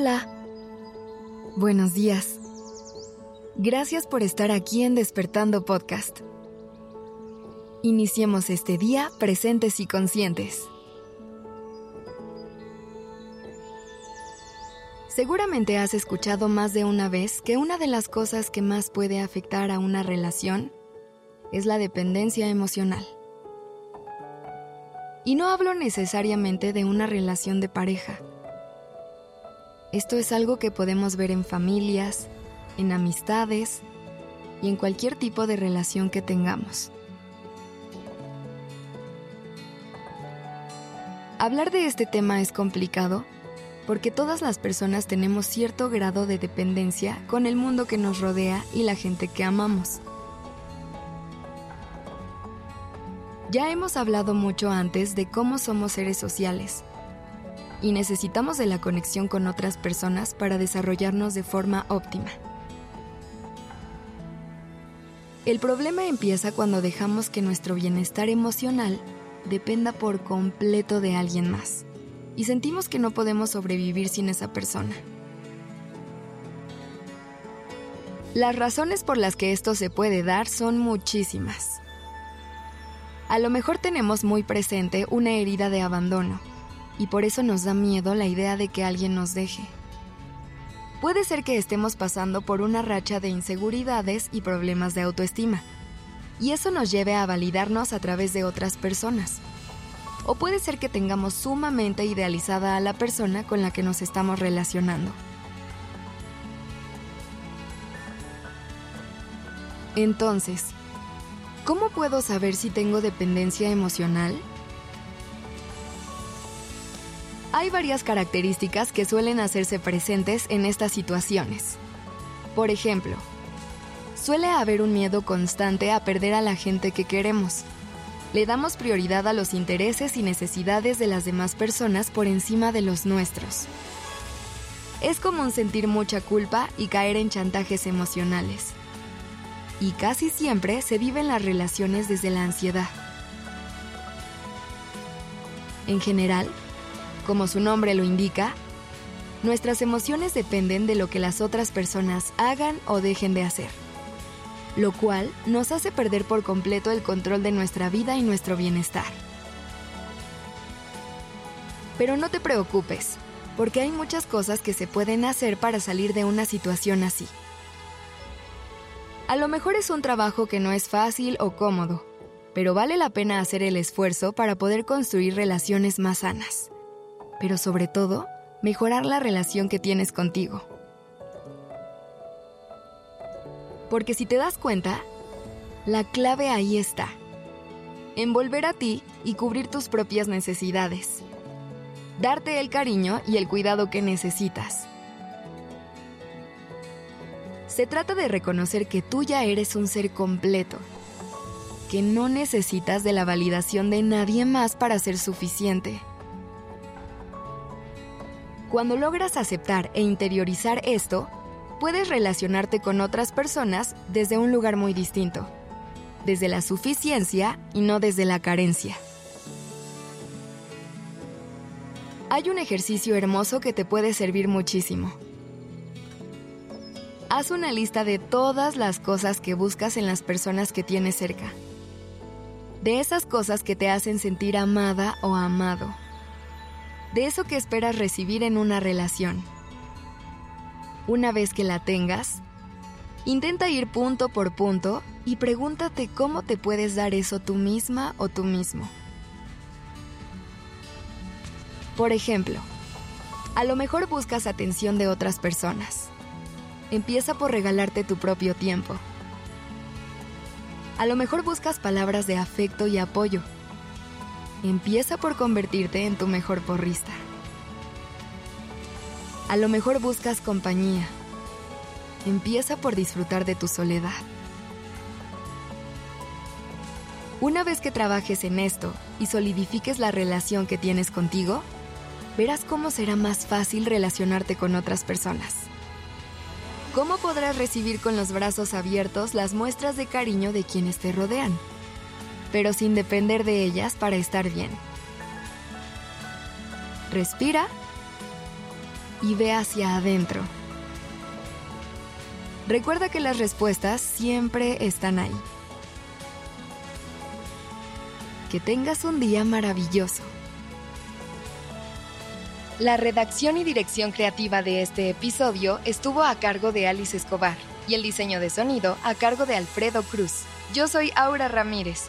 Hola. Buenos días. Gracias por estar aquí en Despertando Podcast. Iniciemos este día presentes y conscientes. Seguramente has escuchado más de una vez que una de las cosas que más puede afectar a una relación es la dependencia emocional. Y no hablo necesariamente de una relación de pareja esto es algo que podemos ver en familias, en amistades y en cualquier tipo de relación que tengamos. Hablar de este tema es complicado porque todas las personas tenemos cierto grado de dependencia con el mundo que nos rodea y la gente que amamos. Ya hemos hablado mucho antes de cómo somos seres sociales y necesitamos de la conexión con otras personas para desarrollarnos de forma óptima. El problema empieza cuando dejamos que nuestro bienestar emocional dependa por completo de alguien más y sentimos que no podemos sobrevivir sin esa persona. Las razones por las que esto se puede dar son muchísimas. A lo mejor tenemos muy presente una herida de abandono y por eso nos da miedo la idea de que alguien nos deje. Puede ser que estemos pasando por una racha de inseguridades y problemas de autoestima, y eso nos lleve a validarnos a través de otras personas. O puede ser que tengamos sumamente idealizada a la persona con la que nos estamos relacionando. Entonces, ¿cómo puedo saber si tengo dependencia emocional? Hay varias características que suelen hacerse presentes en estas situaciones. Por ejemplo, suele haber un miedo constante a perder a la gente que queremos. Le damos prioridad a los intereses y necesidades de las demás personas por encima de los nuestros. Es común sentir mucha culpa y caer en chantajes emocionales. Y casi siempre se viven las relaciones desde la ansiedad. En general, como su nombre lo indica, nuestras emociones dependen de lo que las otras personas hagan o dejen de hacer, lo cual nos hace perder por completo el control de nuestra vida y nuestro bienestar. Pero no te preocupes, porque hay muchas cosas que se pueden hacer para salir de una situación así. A lo mejor es un trabajo que no es fácil o cómodo, pero vale la pena hacer el esfuerzo para poder construir relaciones más sanas pero sobre todo, mejorar la relación que tienes contigo. Porque si te das cuenta, la clave ahí está. En volver a ti y cubrir tus propias necesidades. Darte el cariño y el cuidado que necesitas. Se trata de reconocer que tú ya eres un ser completo, que no necesitas de la validación de nadie más para ser suficiente cuando logras aceptar e interiorizar esto, puedes relacionarte con otras personas desde un lugar muy distinto, desde la suficiencia y no desde la carencia. Hay un ejercicio hermoso que te puede servir muchísimo. Haz una lista de todas las cosas que buscas en las personas que tienes cerca. De esas cosas que te hacen sentir amada o amado de eso que esperas recibir en una relación. Una vez que la tengas, intenta ir punto por punto y pregúntate cómo te puedes dar eso tú misma o tú mismo. Por ejemplo, a lo mejor buscas atención de otras personas. Empieza por regalarte tu propio tiempo. A lo mejor buscas palabras de afecto y apoyo Empieza por convertirte en tu mejor porrista. A lo mejor buscas compañía. Empieza por disfrutar de tu soledad. Una vez que trabajes en esto y solidifiques la relación que tienes contigo, verás cómo será más fácil relacionarte con otras personas. ¿Cómo podrás recibir con los brazos abiertos las muestras de cariño de quienes te rodean? Pero sin depender de ellas para estar bien. Respira y ve hacia adentro. Recuerda que las respuestas siempre están ahí. Que tengas un día maravilloso. La redacción y dirección creativa de este episodio estuvo a cargo de Alice Escobar y el diseño de sonido a cargo de Alfredo Cruz. Yo soy Aura Ramírez.